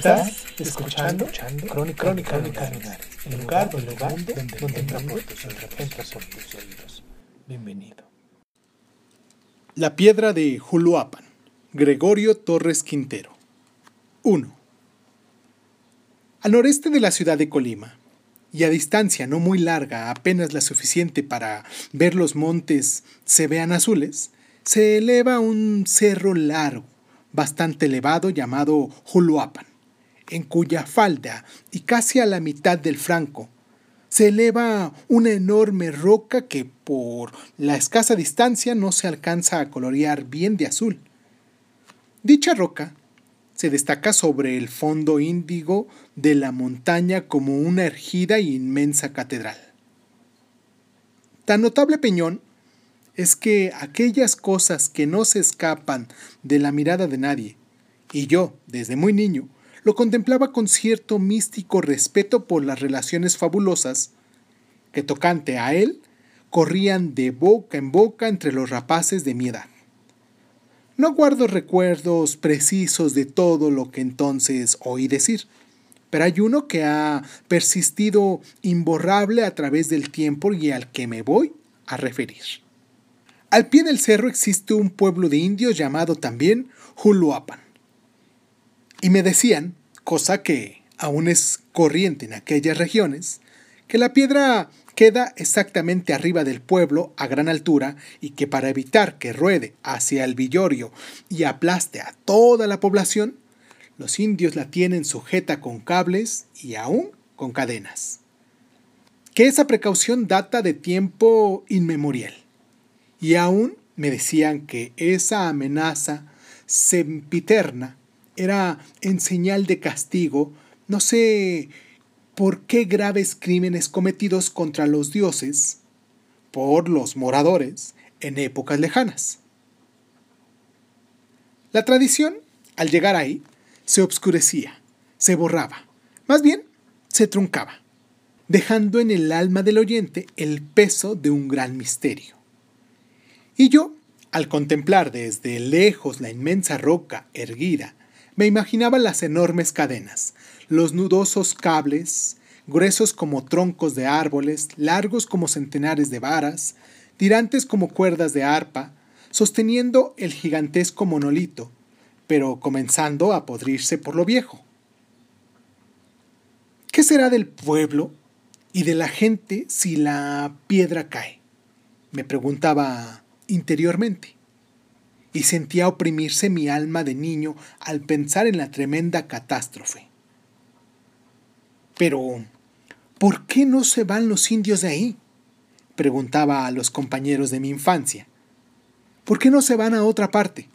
Estás escuchando, Crónica, Crónica Lunares, el lugar, el lugar donde, donde entra por tus entra por tus oídos. Bienvenido. La piedra de Juluapan. Gregorio Torres Quintero. 1. Al noreste de la ciudad de Colima, y a distancia no muy larga, apenas la suficiente para ver los montes se vean azules, se eleva un cerro largo, bastante elevado llamado Juluapan, en cuya falda y casi a la mitad del franco se eleva una enorme roca que por la escasa distancia no se alcanza a colorear bien de azul. Dicha roca se destaca sobre el fondo índigo de la montaña como una ergida e inmensa catedral. Tan notable peñón es que aquellas cosas que no se escapan de la mirada de nadie, y yo, desde muy niño, lo contemplaba con cierto místico respeto por las relaciones fabulosas que tocante a él corrían de boca en boca entre los rapaces de mi edad. No guardo recuerdos precisos de todo lo que entonces oí decir, pero hay uno que ha persistido imborrable a través del tiempo y al que me voy a referir. Al pie del cerro existe un pueblo de indios llamado también Juluapan. Y me decían, cosa que aún es corriente en aquellas regiones, que la piedra queda exactamente arriba del pueblo a gran altura y que para evitar que ruede hacia el villorio y aplaste a toda la población, los indios la tienen sujeta con cables y aún con cadenas. Que esa precaución data de tiempo inmemorial. Y aún me decían que esa amenaza sempiterna era en señal de castigo, no sé por qué graves crímenes cometidos contra los dioses por los moradores en épocas lejanas. La tradición, al llegar ahí, se obscurecía, se borraba, más bien se truncaba, dejando en el alma del oyente el peso de un gran misterio. Y yo, al contemplar desde lejos la inmensa roca erguida, me imaginaba las enormes cadenas, los nudosos cables, gruesos como troncos de árboles, largos como centenares de varas, tirantes como cuerdas de arpa, sosteniendo el gigantesco monolito, pero comenzando a podrirse por lo viejo. ¿Qué será del pueblo y de la gente si la piedra cae? Me preguntaba interiormente y sentía oprimirse mi alma de niño al pensar en la tremenda catástrofe. Pero, ¿por qué no se van los indios de ahí? preguntaba a los compañeros de mi infancia. ¿Por qué no se van a otra parte?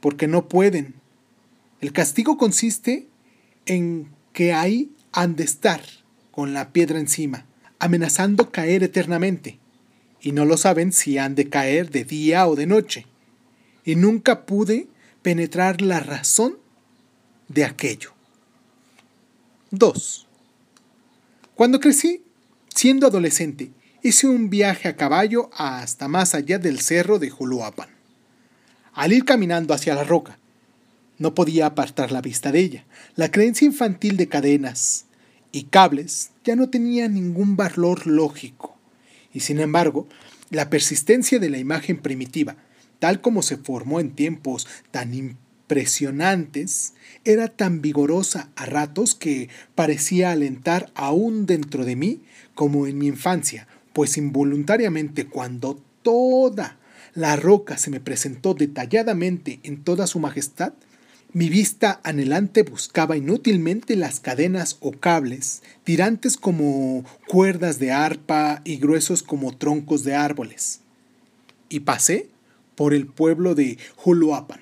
Porque no pueden. El castigo consiste en que ahí han de estar, con la piedra encima, amenazando caer eternamente y no lo saben si han de caer de día o de noche. Y nunca pude penetrar la razón de aquello. 2. Cuando crecí, siendo adolescente, hice un viaje a caballo hasta más allá del cerro de Juluapan. Al ir caminando hacia la roca, no podía apartar la vista de ella. La creencia infantil de cadenas y cables ya no tenía ningún valor lógico y sin embargo, la persistencia de la imagen primitiva, tal como se formó en tiempos tan impresionantes, era tan vigorosa a ratos que parecía alentar aún dentro de mí como en mi infancia, pues involuntariamente cuando toda la roca se me presentó detalladamente en toda su majestad, mi vista anhelante buscaba inútilmente las cadenas o cables, tirantes como cuerdas de arpa y gruesos como troncos de árboles. Y pasé por el pueblo de Juluapan.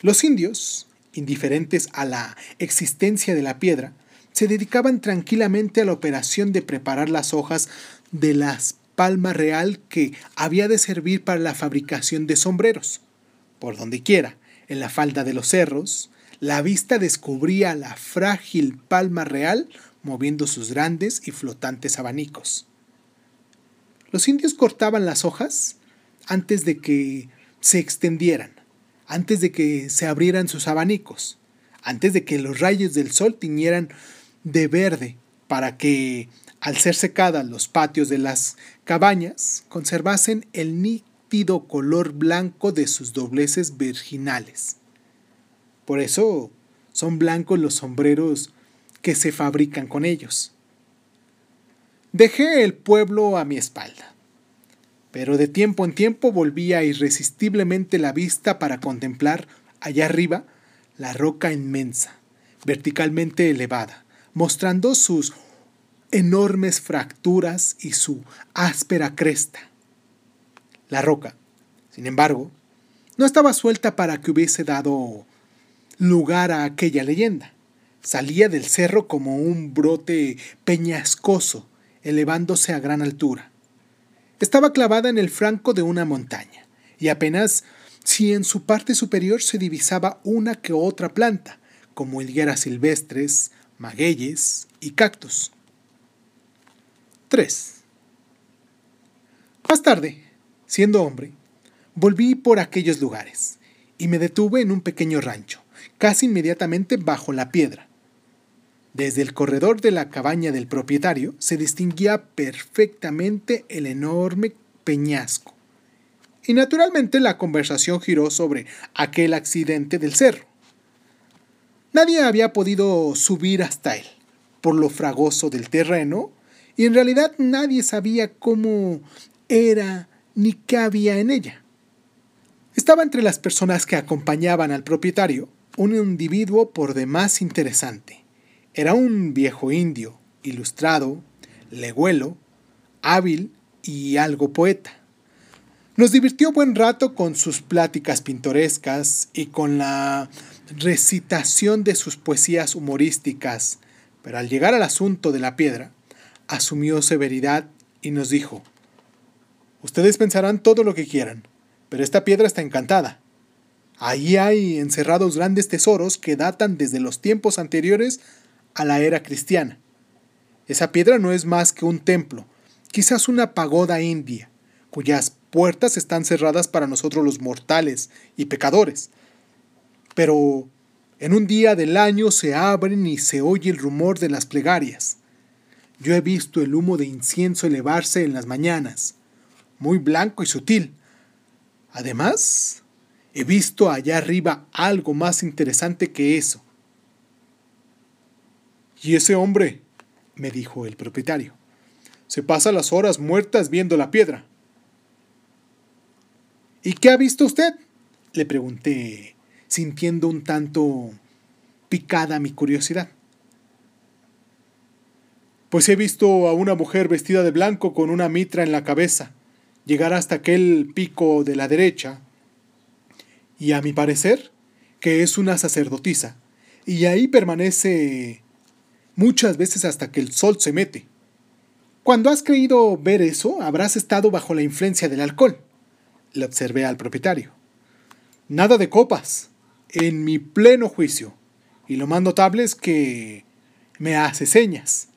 Los indios, indiferentes a la existencia de la piedra, se dedicaban tranquilamente a la operación de preparar las hojas de las palma real que había de servir para la fabricación de sombreros. Por donde quiera, en la falda de los cerros, la vista descubría la frágil palma real moviendo sus grandes y flotantes abanicos. Los indios cortaban las hojas antes de que se extendieran, antes de que se abrieran sus abanicos, antes de que los rayos del sol tiñeran de verde para que, al ser secadas los patios de las cabañas, conservasen el color blanco de sus dobleces virginales. Por eso son blancos los sombreros que se fabrican con ellos. Dejé el pueblo a mi espalda, pero de tiempo en tiempo volvía irresistiblemente la vista para contemplar allá arriba la roca inmensa, verticalmente elevada, mostrando sus enormes fracturas y su áspera cresta. La roca, sin embargo, no estaba suelta para que hubiese dado lugar a aquella leyenda. Salía del cerro como un brote peñascoso, elevándose a gran altura. Estaba clavada en el franco de una montaña, y apenas si en su parte superior se divisaba una que otra planta, como higueras silvestres, magueyes y cactus. 3. Más tarde, siendo hombre, volví por aquellos lugares y me detuve en un pequeño rancho, casi inmediatamente bajo la piedra. Desde el corredor de la cabaña del propietario se distinguía perfectamente el enorme peñasco. Y naturalmente la conversación giró sobre aquel accidente del cerro. Nadie había podido subir hasta él, por lo fragoso del terreno, y en realidad nadie sabía cómo era ni qué había en ella. Estaba entre las personas que acompañaban al propietario un individuo por demás interesante. Era un viejo indio, ilustrado, legüelo, hábil y algo poeta. Nos divirtió buen rato con sus pláticas pintorescas y con la recitación de sus poesías humorísticas, pero al llegar al asunto de la piedra, asumió severidad y nos dijo, Ustedes pensarán todo lo que quieran, pero esta piedra está encantada. Allí hay encerrados grandes tesoros que datan desde los tiempos anteriores a la era cristiana. Esa piedra no es más que un templo, quizás una pagoda india, cuyas puertas están cerradas para nosotros los mortales y pecadores, pero en un día del año se abren y se oye el rumor de las plegarias. Yo he visto el humo de incienso elevarse en las mañanas, muy blanco y sutil. Además, he visto allá arriba algo más interesante que eso. Y ese hombre, me dijo el propietario, se pasa las horas muertas viendo la piedra. ¿Y qué ha visto usted? le pregunté sintiendo un tanto picada mi curiosidad. Pues he visto a una mujer vestida de blanco con una mitra en la cabeza llegar hasta aquel pico de la derecha, y a mi parecer que es una sacerdotisa, y ahí permanece muchas veces hasta que el sol se mete. Cuando has creído ver eso, habrás estado bajo la influencia del alcohol, le observé al propietario. Nada de copas, en mi pleno juicio, y lo más notable es que me hace señas.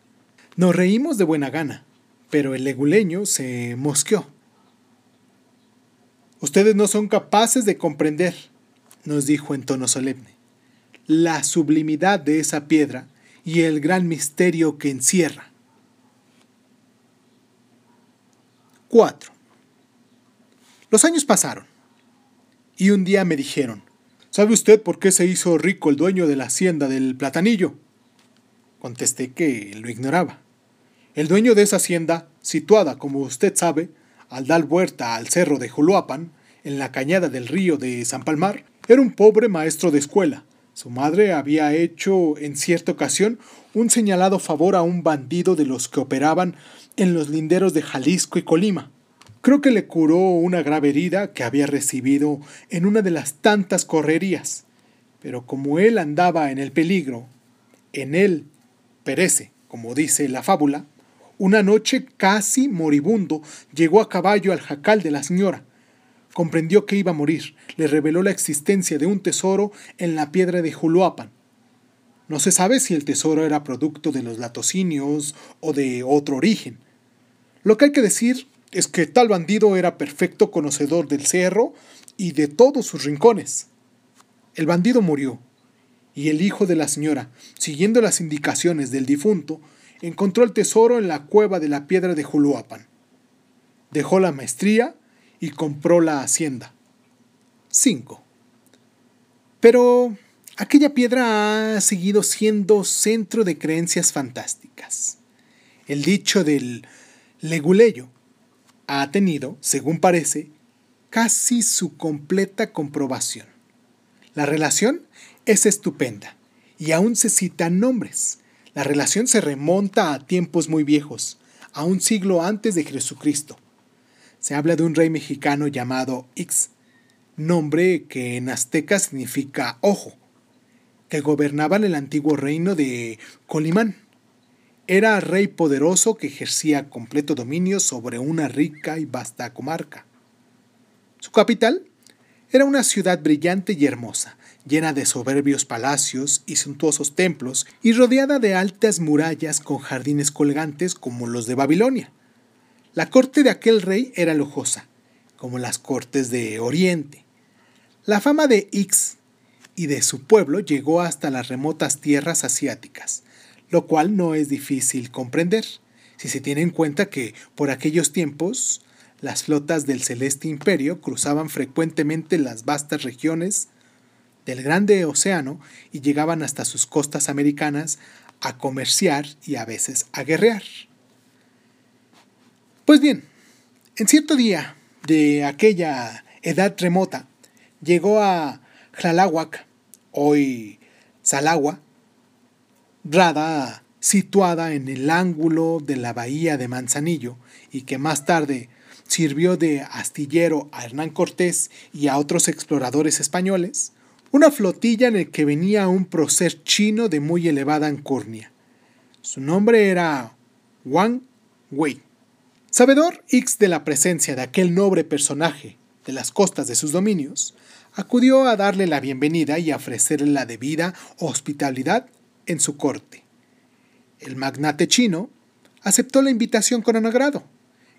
Nos reímos de buena gana, pero el leguleño se mosqueó. Ustedes no son capaces de comprender, nos dijo en tono solemne, la sublimidad de esa piedra y el gran misterio que encierra. 4. Los años pasaron, y un día me dijeron, ¿Sabe usted por qué se hizo rico el dueño de la hacienda del platanillo? Contesté que lo ignoraba. El dueño de esa hacienda, situada, como usted sabe, al dar vuelta al cerro de Juluapan, en la cañada del río de San Palmar, era un pobre maestro de escuela. Su madre había hecho en cierta ocasión un señalado favor a un bandido de los que operaban en los linderos de Jalisco y Colima. Creo que le curó una grave herida que había recibido en una de las tantas correrías. Pero como él andaba en el peligro, en él perece, como dice la fábula, una noche casi moribundo llegó a caballo al jacal de la señora. Comprendió que iba a morir, le reveló la existencia de un tesoro en la piedra de Juluapan. No se sabe si el tesoro era producto de los latocinios o de otro origen. Lo que hay que decir es que tal bandido era perfecto conocedor del cerro y de todos sus rincones. El bandido murió, y el hijo de la señora, siguiendo las indicaciones del difunto, encontró el tesoro en la cueva de la piedra de Juluapan. Dejó la maestría y compró la hacienda. 5. Pero aquella piedra ha seguido siendo centro de creencias fantásticas. El dicho del leguleyo ha tenido, según parece, casi su completa comprobación. La relación es estupenda y aún se citan nombres. La relación se remonta a tiempos muy viejos, a un siglo antes de Jesucristo. Se habla de un rey mexicano llamado Ix, nombre que en azteca significa ojo, que gobernaba el antiguo reino de Colimán. Era rey poderoso que ejercía completo dominio sobre una rica y vasta comarca. Su capital era una ciudad brillante y hermosa, llena de soberbios palacios y suntuosos templos y rodeada de altas murallas con jardines colgantes como los de Babilonia. La corte de aquel rey era lujosa, como las cortes de Oriente. La fama de Ix y de su pueblo llegó hasta las remotas tierras asiáticas, lo cual no es difícil comprender, si se tiene en cuenta que por aquellos tiempos las flotas del Celeste Imperio cruzaban frecuentemente las vastas regiones del Grande Océano y llegaban hasta sus costas americanas a comerciar y a veces a guerrear. Pues bien, en cierto día de aquella edad remota, llegó a Tlalahuac, hoy Salagua, rada situada en el ángulo de la bahía de Manzanillo y que más tarde sirvió de astillero a Hernán Cortés y a otros exploradores españoles, una flotilla en el que venía un prócer chino de muy elevada alcurnia. Su nombre era Wang Wei. Sabedor X de la presencia de aquel noble personaje de las costas de sus dominios, acudió a darle la bienvenida y a ofrecerle la debida hospitalidad en su corte. El magnate chino aceptó la invitación con agrado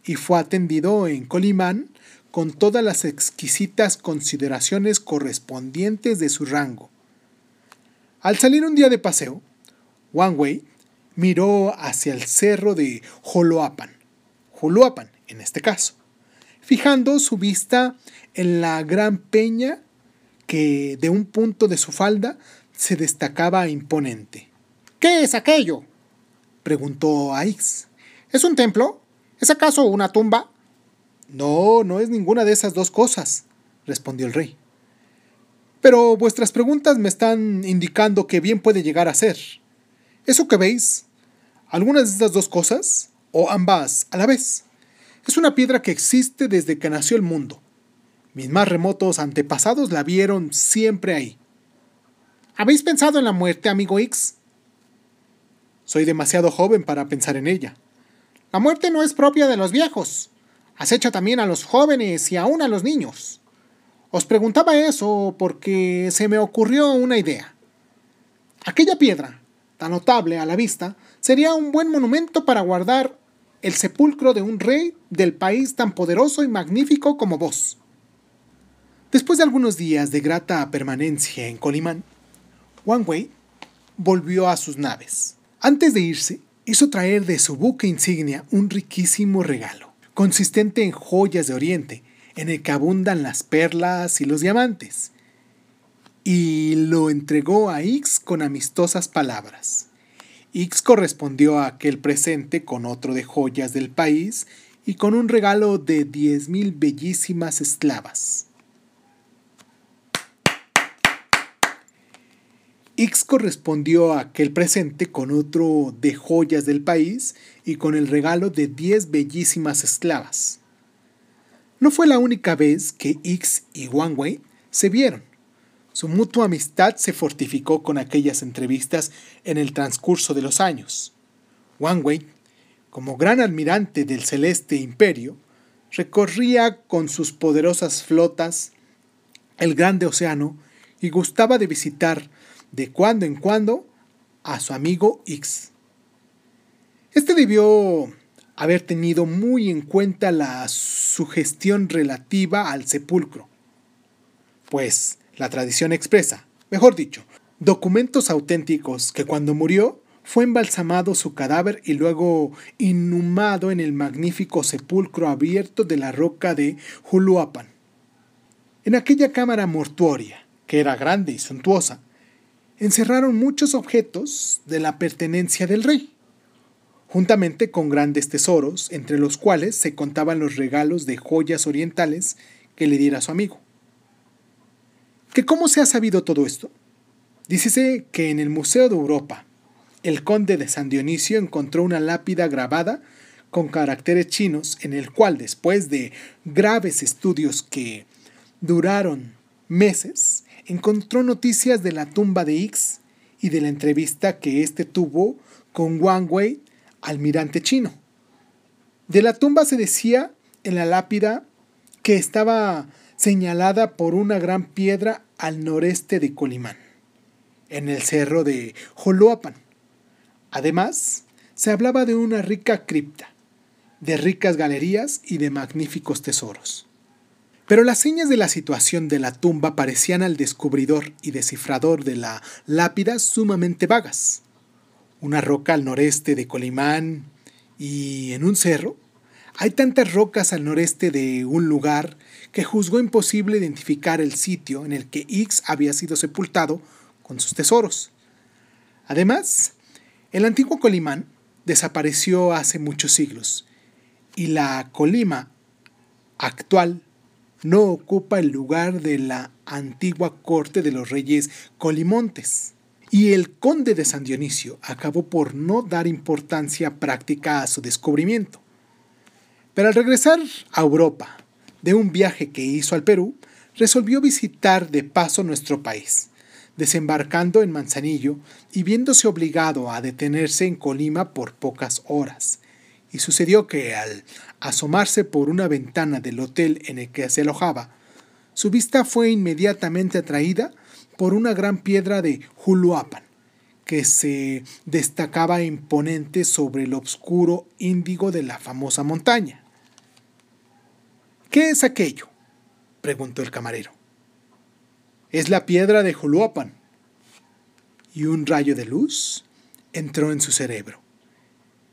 y fue atendido en Colimán con todas las exquisitas consideraciones correspondientes de su rango. Al salir un día de paseo, Wang Wei miró hacia el cerro de Joloapan, Joloapan en este caso, fijando su vista en la gran peña que de un punto de su falda se destacaba imponente. ¿Qué es aquello? preguntó Aix. ¿Es un templo? ¿Es acaso una tumba? No, no es ninguna de esas dos cosas, respondió el rey. Pero vuestras preguntas me están indicando que bien puede llegar a ser. ¿Eso que veis? ¿Algunas de estas dos cosas? ¿O ambas a la vez? Es una piedra que existe desde que nació el mundo. Mis más remotos antepasados la vieron siempre ahí. ¿Habéis pensado en la muerte, amigo X? Soy demasiado joven para pensar en ella. La muerte no es propia de los viejos. Acecha también a los jóvenes y aún a los niños. Os preguntaba eso porque se me ocurrió una idea. Aquella piedra, tan notable a la vista, sería un buen monumento para guardar el sepulcro de un rey del país tan poderoso y magnífico como vos. Después de algunos días de grata permanencia en Colimán, Wang Wei volvió a sus naves. Antes de irse, hizo traer de su buque insignia un riquísimo regalo, consistente en joyas de Oriente, en el que abundan las perlas y los diamantes, y lo entregó a Ix con amistosas palabras. Ix correspondió a aquel presente con otro de joyas del país y con un regalo de diez mil bellísimas esclavas. X correspondió a aquel presente con otro de joyas del país y con el regalo de diez bellísimas esclavas. No fue la única vez que X y Wang Wei se vieron. Su mutua amistad se fortificó con aquellas entrevistas en el transcurso de los años. Wang Wei, como gran almirante del celeste imperio, recorría con sus poderosas flotas el grande océano y gustaba de visitar de cuando en cuando a su amigo X. Este debió haber tenido muy en cuenta la sugestión relativa al sepulcro, pues la tradición expresa, mejor dicho, documentos auténticos que cuando murió fue embalsamado su cadáver y luego inhumado en el magnífico sepulcro abierto de la roca de Juluapan. En aquella cámara mortuoria, que era grande y suntuosa, encerraron muchos objetos de la pertenencia del rey, juntamente con grandes tesoros, entre los cuales se contaban los regalos de joyas orientales que le diera su amigo. ¿Que cómo se ha sabido todo esto? Dícese que en el Museo de Europa, el conde de San Dionisio encontró una lápida grabada con caracteres chinos en el cual después de graves estudios que duraron meses, encontró noticias de la tumba de X y de la entrevista que éste tuvo con Wang Wei almirante chino. De la tumba se decía en la lápida que estaba señalada por una gran piedra al noreste de Colimán, en el cerro de Joloapan. Además, se hablaba de una rica cripta, de ricas galerías y de magníficos tesoros. Pero las señas de la situación de la tumba parecían al descubridor y descifrador de la lápida sumamente vagas una roca al noreste de Colimán y en un cerro. Hay tantas rocas al noreste de un lugar que juzgó imposible identificar el sitio en el que X había sido sepultado con sus tesoros. Además, el antiguo Colimán desapareció hace muchos siglos y la Colima actual no ocupa el lugar de la antigua corte de los reyes Colimontes y el conde de San Dionisio acabó por no dar importancia práctica a su descubrimiento. Pero al regresar a Europa de un viaje que hizo al Perú, resolvió visitar de paso nuestro país, desembarcando en Manzanillo y viéndose obligado a detenerse en Colima por pocas horas. Y sucedió que al asomarse por una ventana del hotel en el que se alojaba, su vista fue inmediatamente atraída por una gran piedra de Juluapan, que se destacaba imponente sobre el oscuro índigo de la famosa montaña. ¿Qué es aquello? preguntó el camarero. Es la piedra de Juluapan. Y un rayo de luz entró en su cerebro.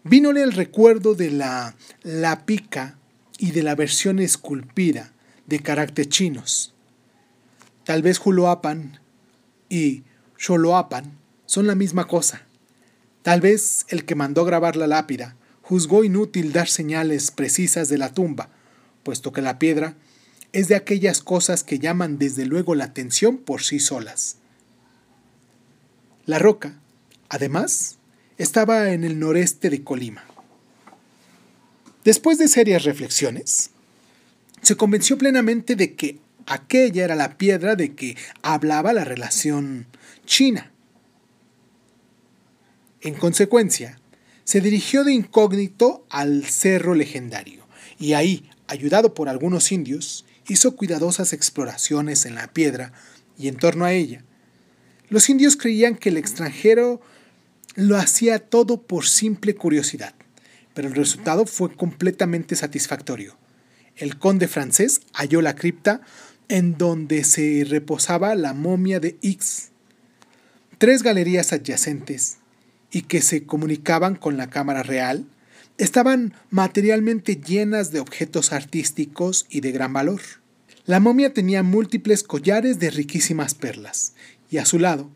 Vínole el recuerdo de la, la pica y de la versión esculpida de carácter chinos. Tal vez Juluapan y Xoloapan son la misma cosa. Tal vez el que mandó grabar la lápida juzgó inútil dar señales precisas de la tumba, puesto que la piedra es de aquellas cosas que llaman desde luego la atención por sí solas. La roca, además, estaba en el noreste de Colima. Después de serias reflexiones, se convenció plenamente de que Aquella era la piedra de que hablaba la relación china. En consecuencia, se dirigió de incógnito al cerro legendario y ahí, ayudado por algunos indios, hizo cuidadosas exploraciones en la piedra y en torno a ella. Los indios creían que el extranjero lo hacía todo por simple curiosidad, pero el resultado fue completamente satisfactorio. El conde francés halló la cripta en donde se reposaba la momia de X, tres galerías adyacentes y que se comunicaban con la Cámara Real, estaban materialmente llenas de objetos artísticos y de gran valor. La momia tenía múltiples collares de riquísimas perlas, y a su lado,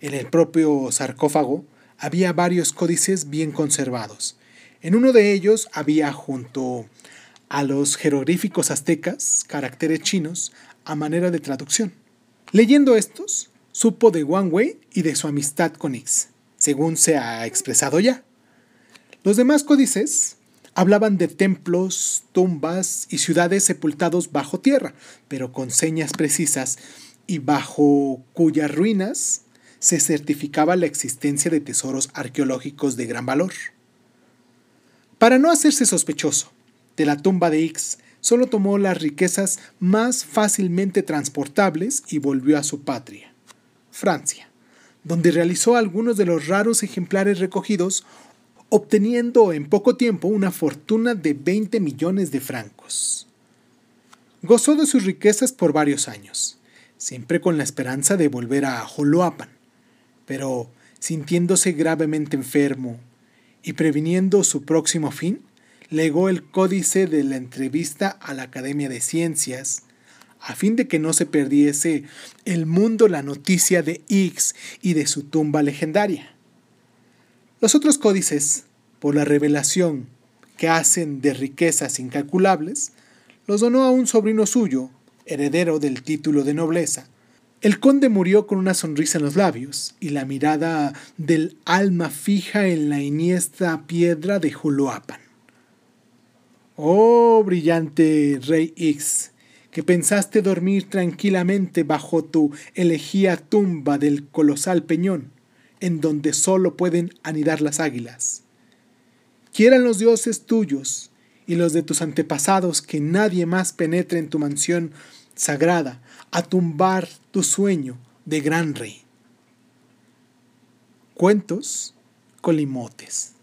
en el propio sarcófago, había varios códices bien conservados. En uno de ellos había junto a los jeroglíficos aztecas, caracteres chinos, a manera de traducción. Leyendo estos, supo de Wang Wei y de su amistad con X, según se ha expresado ya. Los demás códices Hablaban de templos, tumbas y ciudades sepultados bajo tierra, pero con señas precisas y bajo cuyas ruinas se certificaba la existencia de tesoros arqueológicos de gran valor. Para no hacerse sospechoso de la tumba de Ix, solo tomó las riquezas más fácilmente transportables y volvió a su patria, Francia, donde realizó algunos de los raros ejemplares recogidos, obteniendo en poco tiempo una fortuna de 20 millones de francos. Gozó de sus riquezas por varios años, siempre con la esperanza de volver a Joloapan, pero sintiéndose gravemente enfermo y previniendo su próximo fin, legó el códice de la entrevista a la Academia de Ciencias, a fin de que no se perdiese el mundo la noticia de X y de su tumba legendaria. Los otros códices, por la revelación que hacen de riquezas incalculables, los donó a un sobrino suyo, heredero del título de nobleza. El conde murió con una sonrisa en los labios y la mirada del alma fija en la iniesta piedra de Juluapan. Oh, brillante rey X, que pensaste dormir tranquilamente bajo tu elegía tumba del colosal peñón, en donde solo pueden anidar las águilas. Quieran los dioses tuyos y los de tus antepasados que nadie más penetre en tu mansión sagrada a tumbar tu sueño de gran rey. Cuentos colimotes.